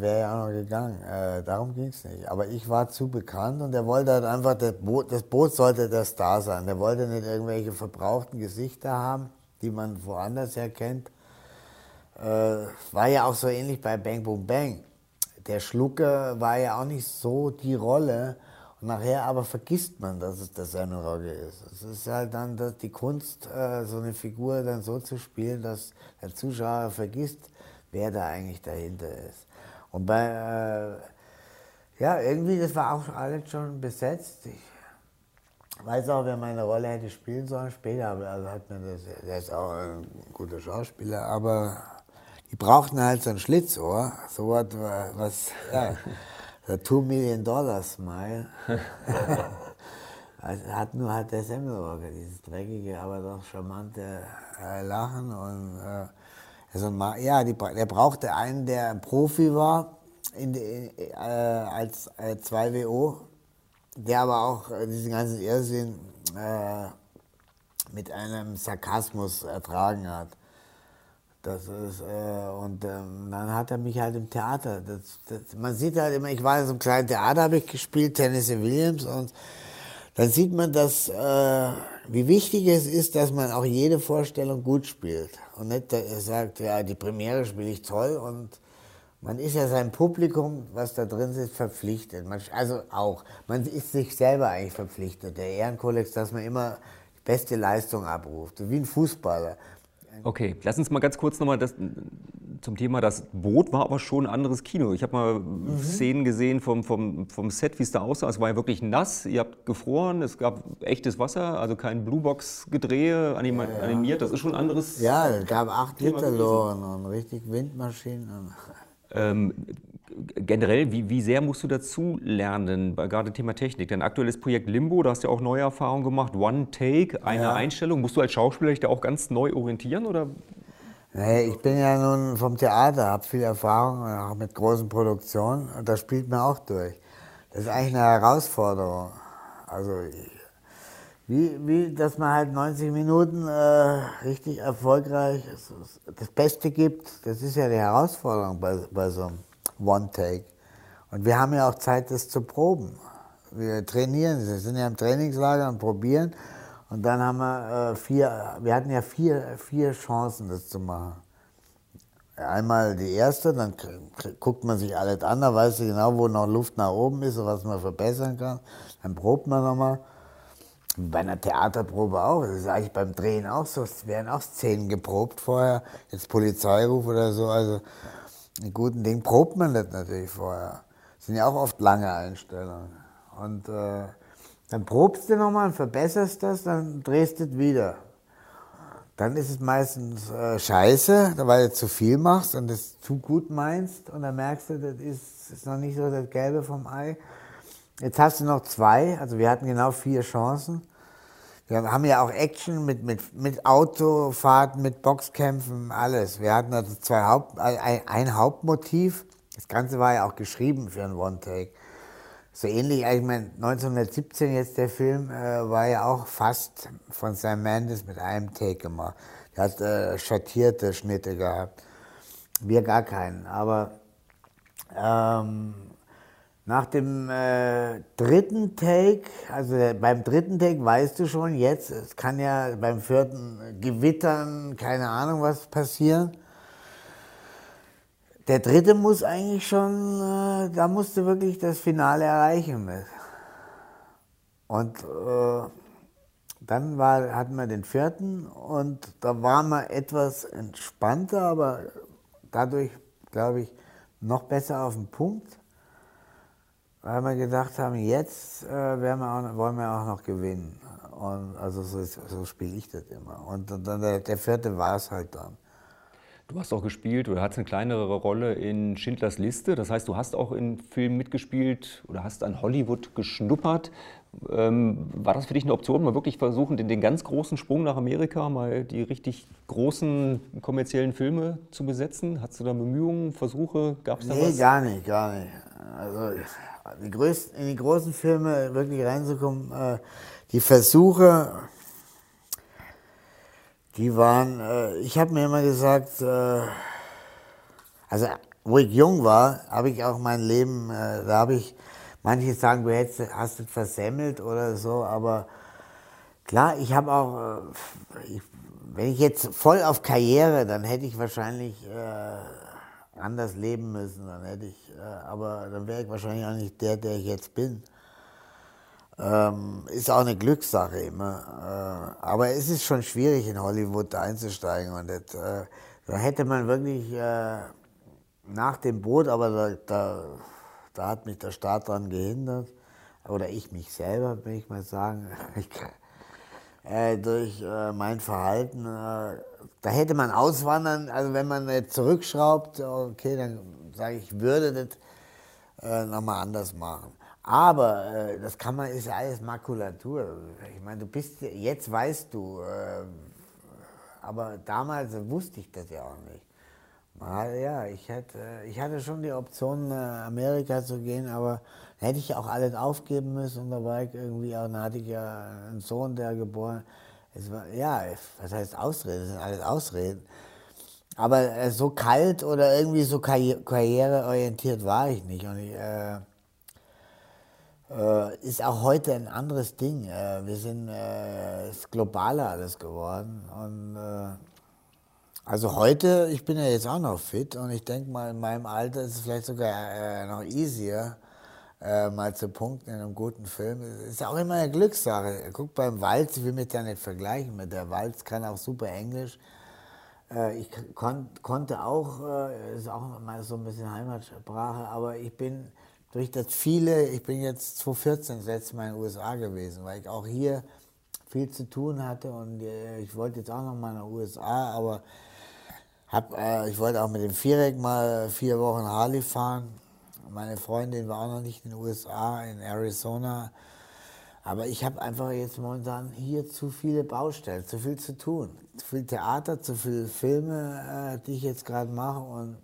Speaker 1: wäre ja auch noch gegangen, äh, darum ging es nicht. Aber ich war zu bekannt und er wollte halt einfach, das Boot, das Boot sollte der Star sein. Der wollte nicht irgendwelche verbrauchten Gesichter haben, die man woanders her kennt. Äh, war ja auch so ähnlich bei Bang Boom Bang. Der Schlucke war ja auch nicht so die Rolle, nachher aber vergisst man, dass es der Semmelrogge ist. Es ist halt dann die Kunst, äh, so eine Figur dann so zu spielen, dass der Zuschauer vergisst, wer da eigentlich dahinter ist. Und bei, äh, ja, irgendwie, das war auch alles schon besetzt. Ich weiß auch, wer meine Rolle hätte spielen sollen später, aber also hat mir das, der ist auch ein guter Schauspieler, aber die brauchten halt so ein Schlitzohr, so was, was ja. der Two Million Dollar Smile. also hat nur halt der Semmelrocker, dieses dreckige, aber doch charmante äh, Lachen. Und, äh, also, ja, die, der brauchte einen, der ein Profi war in, äh, als äh, 2WO, der aber auch äh, diesen ganzen Irrsinn äh, mit einem Sarkasmus ertragen hat. Das ist, äh, und ähm, dann hat er mich halt im Theater. Das, das, man sieht halt immer, ich war in so einem kleinen Theater, habe ich gespielt, Tennessee Williams, und dann sieht man, dass, äh, wie wichtig es ist, dass man auch jede Vorstellung gut spielt. Und nicht er sagt, ja, die Premiere spiele ich toll und man ist ja sein Publikum, was da drin ist, verpflichtet. Man, also auch, man ist sich selber eigentlich verpflichtet. Der Ehrenkodex, dass man immer die beste Leistung abruft, wie ein Fußballer.
Speaker 4: Okay, lass uns mal ganz kurz nochmal das, zum Thema, das Boot war aber schon ein anderes Kino. Ich habe mal mhm. Szenen gesehen vom, vom, vom Set, wie es da aussah. Es war ja wirklich nass, ihr habt gefroren, es gab echtes Wasser, also kein Bluebox-Gedrehe anima ja, ja. animiert. Das ist schon ein anderes.
Speaker 1: Ja, es gab acht Liter Loren und richtig Windmaschinen.
Speaker 4: Ähm, generell, wie, wie sehr musst du dazu lernen, gerade Thema Technik? Dein aktuelles Projekt Limbo, da hast du ja auch neue Erfahrungen gemacht. One Take, eine ja. Einstellung. Musst du als Schauspieler dich da auch ganz neu orientieren? Oder?
Speaker 1: Nee, ich bin ja nun vom Theater, habe viel Erfahrung, auch mit großen Produktionen. Und das spielt mir auch durch. Das ist eigentlich eine Herausforderung. Also, wie, wie dass man halt 90 Minuten äh, richtig erfolgreich das Beste gibt, das ist ja die Herausforderung bei, bei so einem One-Take. Und wir haben ja auch Zeit, das zu proben. Wir trainieren, wir sind ja im Trainingslager und probieren. Und dann haben wir äh, vier, wir hatten ja vier, vier Chancen, das zu machen. Einmal die erste, dann guckt man sich alles an, da weiß man genau, wo noch Luft nach oben ist und was man verbessern kann. Dann probt man nochmal. Bei einer Theaterprobe auch. Das ist eigentlich beim Drehen auch so. Es werden auch Szenen geprobt vorher. Jetzt Polizeiruf oder so. Also in guten Dingen probt man das natürlich vorher. Das sind ja auch oft lange Einstellungen. Und äh, dann probst du nochmal und verbesserst das, dann drehst du es wieder. Dann ist es meistens äh, scheiße, weil du zu viel machst und es zu gut meinst und dann merkst du, das ist, ist noch nicht so das Gelbe vom Ei. Jetzt hast du noch zwei, also wir hatten genau vier Chancen. Wir haben ja auch Action mit, mit, mit Autofahrten, mit Boxkämpfen, alles. Wir hatten also zwei Haupt, ein, ein Hauptmotiv. Das Ganze war ja auch geschrieben für ein One-Take. So ähnlich, ich meine, 1917 jetzt der Film äh, war ja auch fast von Sam Mendes mit einem Take gemacht. Der hat äh, schattierte Schnitte gehabt. Wir gar keinen. Aber ähm, nach dem äh, dritten Take, also beim dritten Take weißt du schon jetzt, es kann ja beim vierten Gewittern, keine Ahnung was passieren. Der dritte muss eigentlich schon, äh, da musst du wirklich das Finale erreichen mit. Und äh, dann war, hatten wir den vierten und da waren wir etwas entspannter, aber dadurch, glaube ich, noch besser auf den Punkt weil wir gedacht haben, jetzt äh, wir auch, wollen wir auch noch gewinnen. Und also so, so spiele ich das immer. Und, und dann der, der vierte war es halt dann.
Speaker 4: Du hast auch gespielt oder hast eine kleinere Rolle in Schindlers Liste. Das heißt, du hast auch in Filmen mitgespielt oder hast an Hollywood geschnuppert. Ähm, war das für dich eine Option, mal wirklich versuchen, den, den, ganz großen Sprung nach Amerika, mal die richtig großen kommerziellen Filme zu besetzen? Hattest du da Bemühungen, Versuche? Gab es da
Speaker 1: nee,
Speaker 4: was?
Speaker 1: Gar nicht, gar nicht. Also die größten, in die großen Filme wirklich reinzukommen, äh, die Versuche, die waren, äh, ich habe mir immer gesagt, äh, also wo ich jung war, habe ich auch mein Leben, äh, da habe ich, manche sagen, du hättest, hast es versemmelt oder so, aber klar, ich habe auch, äh, ich, wenn ich jetzt voll auf Karriere, dann hätte ich wahrscheinlich äh, anders leben müssen, dann hätte ich aber dann wäre ich wahrscheinlich auch nicht der, der ich jetzt bin. Ähm, ist auch eine Glückssache immer. Äh, aber es ist schon schwierig, in Hollywood einzusteigen. Und das, äh, da hätte man wirklich äh, nach dem Boot, aber da, da, da, hat mich der Staat daran gehindert, oder ich mich selber, will ich mal sagen, äh, durch äh, mein Verhalten. Äh, da hätte man auswandern, also wenn man jetzt zurückschraubt, okay, dann sage ich, würde das nochmal anders machen. Aber äh, das kann man, ist alles Makulatur. Ich meine, du bist, jetzt weißt du, äh, aber damals wusste ich das ja auch nicht. Ja, ich hatte, ich hatte schon die Option, nach Amerika zu gehen, aber hätte ich auch alles aufgeben müssen und da war ich irgendwie auch, da hatte ich ja einen Sohn, der geboren, Es war, ja, was heißt Ausreden? Das sind alles Ausreden. Aber äh, so kalt oder irgendwie so karri karriereorientiert war ich nicht. Und ich, äh, äh, ist auch heute ein anderes Ding. Äh, wir sind äh, ist globaler alles geworden. Und äh, also heute, ich bin ja jetzt auch noch fit und ich denke mal, in meinem Alter ist es vielleicht sogar äh, noch easier, äh, mal zu punkten in einem guten Film. Ist auch immer eine Glückssache. Guck beim Walz, ich will mich da nicht vergleichen mit der Walz, kann auch super Englisch. Äh, ich kon konnte auch, äh, ist auch mal so ein bisschen Heimatsprache, aber ich bin durch das viele, ich bin jetzt 2014 das letzte Mal in den USA gewesen, weil ich auch hier viel zu tun hatte und äh, ich wollte jetzt auch noch mal in den USA, aber hab, äh, ich wollte auch mit dem Viereck mal vier Wochen Harley fahren. Meine Freundin war auch noch nicht in den USA, in Arizona. Aber ich habe einfach jetzt momentan hier zu viele Baustellen, zu viel zu tun. Zu viel Theater, zu viele Filme, äh, die ich jetzt gerade mache. Und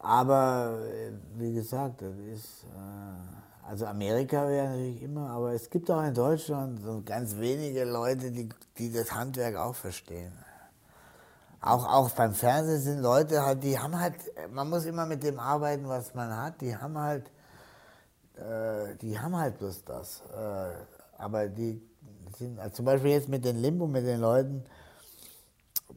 Speaker 1: aber äh, wie gesagt, das ist, äh, also Amerika wäre natürlich immer, aber es gibt auch in Deutschland so ganz wenige Leute, die, die das Handwerk auch verstehen auch, auch beim Fernsehen sind Leute halt, die haben halt, man muss immer mit dem arbeiten, was man hat, die haben halt, äh, die haben halt bloß das. Äh, aber die sind, also zum Beispiel jetzt mit den Limbo, mit den Leuten,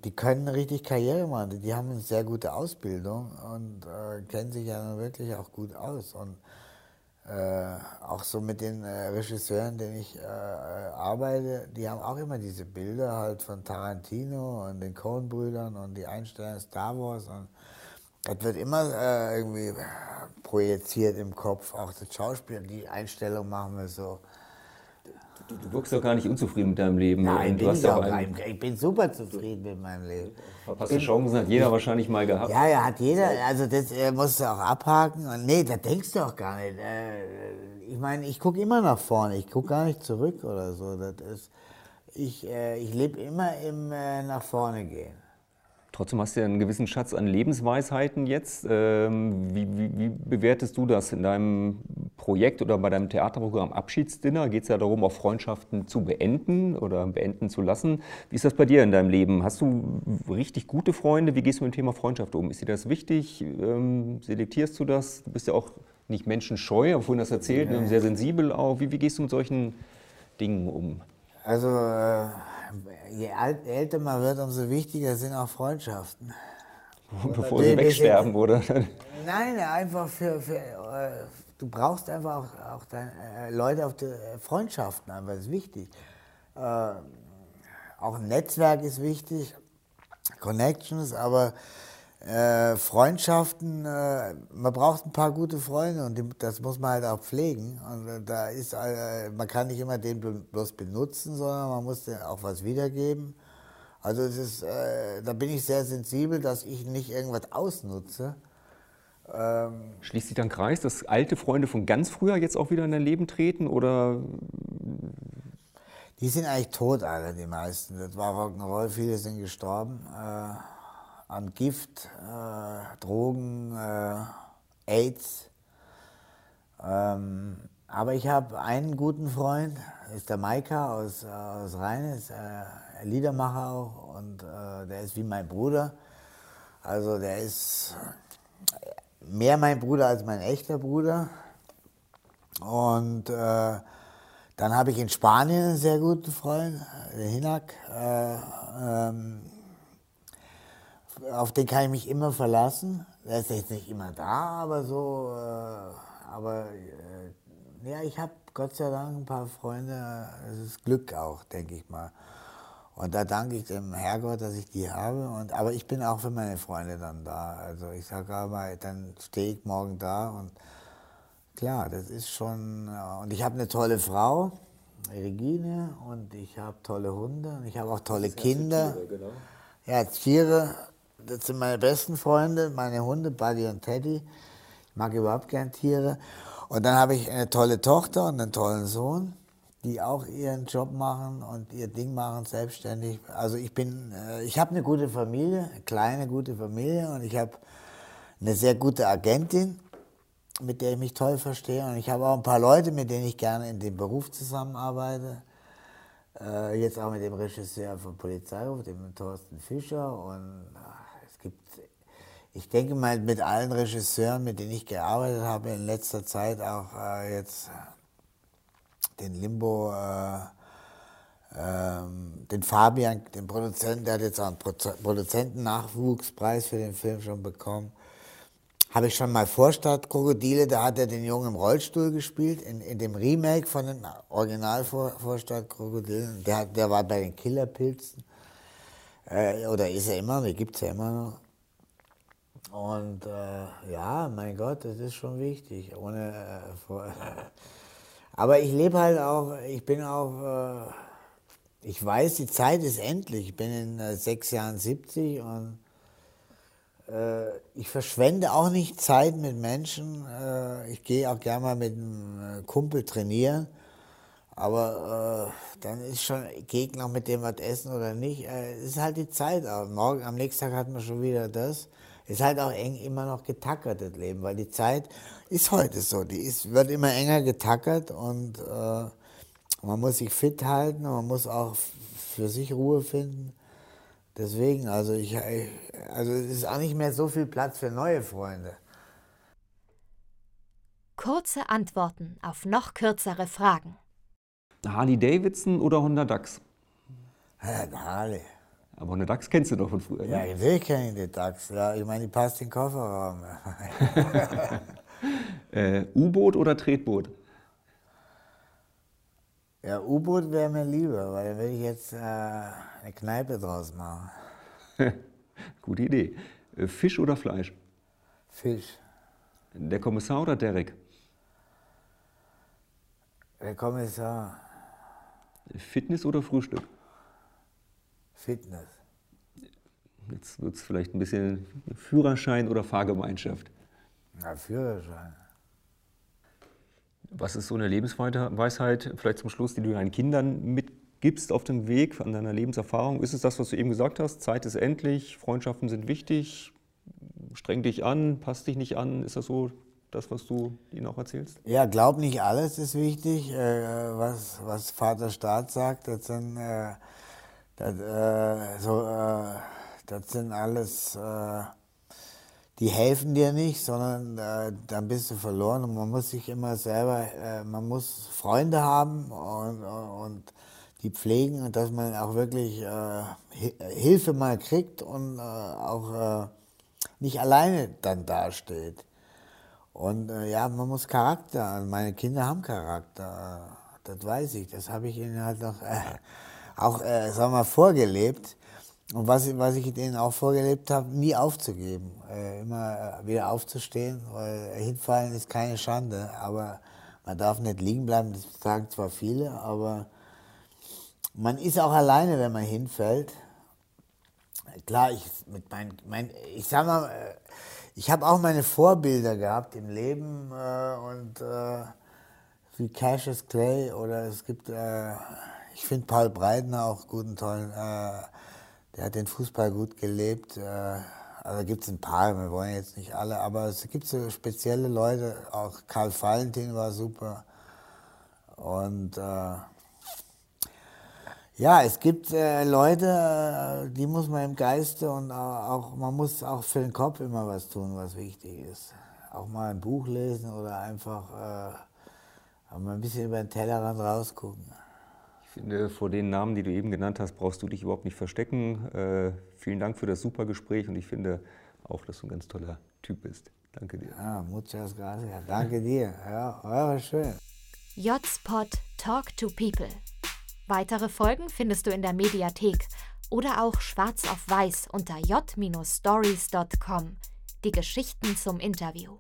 Speaker 1: die können richtig Karriere machen, die haben eine sehr gute Ausbildung und äh, kennen sich ja wirklich auch gut aus. Und äh, auch so mit den äh, Regisseuren, denen ich äh, arbeite, die haben auch immer diese Bilder halt von Tarantino und den Coen-Brüdern und die Einstellung Star Wars und das wird immer äh, irgendwie projiziert im Kopf, auch das Schauspiel, die Einstellung machen wir so.
Speaker 4: Du, du wirkst doch gar nicht unzufrieden mit deinem Leben.
Speaker 1: Nein, du hast ich, auch einen, ich bin super zufrieden mit meinem Leben.
Speaker 4: Verpasste Chancen hat jeder ich, wahrscheinlich mal gehabt.
Speaker 1: Ja, ja, hat jeder. Also das äh, musst du auch abhaken. Und nee, da denkst du auch gar nicht. Äh, ich meine, ich gucke immer nach vorne. Ich gucke gar nicht zurück oder so. Das ist, ich äh, ich lebe immer im äh, nach vorne gehen.
Speaker 4: Trotzdem hast du ja einen gewissen Schatz an Lebensweisheiten jetzt. Ähm, wie, wie, wie, bewertest du das in deinem Projekt oder bei deinem Theaterprogramm Abschiedsdinner? Geht es ja darum, auch Freundschaften zu beenden oder beenden zu lassen. Wie ist das bei dir in deinem Leben? Hast du richtig gute Freunde? Wie gehst du mit dem Thema Freundschaft um? Ist dir das wichtig? Ähm, selektierst du das? Du bist ja auch nicht menschenscheu, vorhin das erzählt, ja. sehr sensibel auch. Wie, wie, gehst du mit solchen Dingen um?
Speaker 1: Also... Je älter man wird, umso wichtiger sind auch Freundschaften.
Speaker 4: Bevor sie wegsterben, oder?
Speaker 1: Nein, einfach für, für äh, du brauchst einfach auch, auch deine, äh, Leute auf die äh, Freundschaften, einfach ist wichtig. Äh, auch ein Netzwerk ist wichtig, Connections, aber äh, Freundschaften, äh, man braucht ein paar gute Freunde und die, das muss man halt auch pflegen. Und äh, da ist, äh, man kann nicht immer den bloß benutzen, sondern man muss auch was wiedergeben. Also es ist, äh, da bin ich sehr sensibel, dass ich nicht irgendwas ausnutze.
Speaker 4: Ähm, Schließt sich dann Kreis, dass alte Freunde von ganz früher jetzt auch wieder in dein Leben treten oder?
Speaker 1: Die sind eigentlich tot alle, die meisten. Das war Rock'n'Roll, viele sind gestorben. Äh, an Gift, äh, Drogen, äh, AIDS. Ähm, aber ich habe einen guten Freund, ist der Maika aus, aus Rheines, äh, Liedermacher auch und äh, der ist wie mein Bruder. Also der ist mehr mein Bruder als mein echter Bruder. Und äh, dann habe ich in Spanien einen sehr guten Freund, den Hinak. Äh, ähm, auf den kann ich mich immer verlassen. Er ist jetzt nicht immer da, aber so, äh, aber äh, ja, ich habe Gott sei Dank ein paar Freunde. Es ist Glück auch, denke ich mal. Und da danke ich dem Herrgott, dass ich die habe. Und, aber ich bin auch für meine Freunde dann da. Also ich sage aber, dann stehe ich morgen da und klar, das ist schon. Und ich habe eine tolle Frau, Regine, und ich habe tolle Hunde und ich habe auch tolle Kinder. Tiere, genau. Ja, Tiere das sind meine besten Freunde, meine Hunde, Buddy und Teddy. Ich mag überhaupt gern Tiere. Und dann habe ich eine tolle Tochter und einen tollen Sohn, die auch ihren Job machen und ihr Ding machen, selbstständig. Also ich bin, äh, ich habe eine gute Familie, eine kleine gute Familie und ich habe eine sehr gute Agentin, mit der ich mich toll verstehe. Und ich habe auch ein paar Leute, mit denen ich gerne in dem Beruf zusammenarbeite. Äh, jetzt auch mit dem Regisseur von Polizeiruf, dem Thorsten Fischer. Und äh, gibt, ich denke mal, mit allen Regisseuren, mit denen ich gearbeitet habe in letzter Zeit, auch äh, jetzt den Limbo, äh, ähm, den Fabian, den Produzenten, der hat jetzt auch einen Produzentennachwuchspreis für den Film schon bekommen. Habe ich schon mal Vorstadtkrokodile, da hat er den Jungen im Rollstuhl gespielt, in, in dem Remake von den Original Vorstadtkrokodilen. Der, der war bei den Killerpilzen. Äh, oder ist er immer, die gibt es ja immer noch. Und äh, ja, mein Gott, das ist schon wichtig. Ohne, äh, aber ich lebe halt auch, ich bin auch, äh, ich weiß, die Zeit ist endlich. Ich bin in äh, sechs Jahren 70 und äh, ich verschwende auch nicht Zeit mit Menschen. Äh, ich gehe auch gerne mal mit einem Kumpel trainieren. Aber äh, dann ist schon, noch mit dem was essen oder nicht. Äh, ist halt die Zeit. Aber morgen, am nächsten Tag hat man schon wieder das. Ist halt auch eng immer noch getackert, das Leben, weil die Zeit ist heute so. Die ist, wird immer enger getackert und äh, man muss sich fit halten, man muss auch für sich Ruhe finden. Deswegen, also ich, also es ist auch nicht mehr so viel Platz für neue Freunde.
Speaker 2: Kurze Antworten auf noch kürzere Fragen.
Speaker 4: Harley Davidson oder Honda Dax?
Speaker 1: Ja, Harley.
Speaker 4: Aber Honda Dax kennst du doch von früher.
Speaker 1: Ja,
Speaker 4: ne?
Speaker 1: natürlich kenne ich die Dax. Ja, ich meine, die passt in den Kofferraum.
Speaker 4: äh, U-Boot oder Tretboot?
Speaker 1: Ja, U-Boot wäre mir lieber, weil dann würde ich jetzt äh, eine Kneipe draus machen.
Speaker 4: Gute Idee. Äh, Fisch oder Fleisch?
Speaker 1: Fisch.
Speaker 4: Der Kommissar oder Derek?
Speaker 1: Der Kommissar.
Speaker 4: Fitness oder Frühstück?
Speaker 1: Fitness.
Speaker 4: Jetzt wird es vielleicht ein bisschen Führerschein oder Fahrgemeinschaft.
Speaker 1: Na, Führerschein.
Speaker 4: Was ist so eine Lebensweisheit, vielleicht zum Schluss, die du deinen Kindern mitgibst auf dem Weg an deiner Lebenserfahrung? Ist es das, was du eben gesagt hast? Zeit ist endlich, Freundschaften sind wichtig, streng dich an, passt dich nicht an. Ist das so das, was du ihnen auch erzählst?
Speaker 1: Ja, glaub nicht alles ist wichtig, äh, was, was Vater Staat sagt. Das sind, äh, das, äh, so, äh, das sind alles äh, die helfen dir nicht, sondern äh, dann bist du verloren und man muss sich immer selber, man muss Freunde haben und, und die pflegen und dass man auch wirklich Hilfe mal kriegt und auch nicht alleine dann dasteht. Und äh, ja, man muss Charakter, meine Kinder haben Charakter, das weiß ich, das habe ich ihnen halt noch auch, sagen wir mal, vorgelebt. Und was, was ich denen auch vorgelebt habe, nie aufzugeben, äh, immer äh, wieder aufzustehen, weil hinfallen ist keine Schande, aber man darf nicht liegen bleiben, das sagen zwar viele, aber man ist auch alleine, wenn man hinfällt. Klar, ich mit mein, mein ich sag mal, äh, ich habe auch meine Vorbilder gehabt im Leben äh, und äh, wie Cassius Clay oder es gibt, äh, ich finde Paul Breitner auch guten, tollen der hat den Fußball gut gelebt. Äh, also gibt es ein paar, wir wollen jetzt nicht alle, aber es gibt so spezielle Leute, auch Karl Valentin war super. Und äh, ja, es gibt äh, Leute, äh, die muss man im Geiste und auch, man muss auch für den Kopf immer was tun, was wichtig ist. Auch mal ein Buch lesen oder einfach äh, mal ein bisschen über den Tellerrand rausgucken.
Speaker 4: Ich finde, vor den Namen, die du eben genannt hast, brauchst du dich überhaupt nicht verstecken. Äh, vielen Dank für das super Gespräch und ich finde auch, dass du ein ganz toller Typ bist. Danke dir.
Speaker 1: Ja, muchas gracias. Danke dir. Ja, war schön.
Speaker 2: J-Spot Talk to People. Weitere Folgen findest du in der Mediathek oder auch schwarz auf weiß unter j-stories.com. Die Geschichten zum Interview.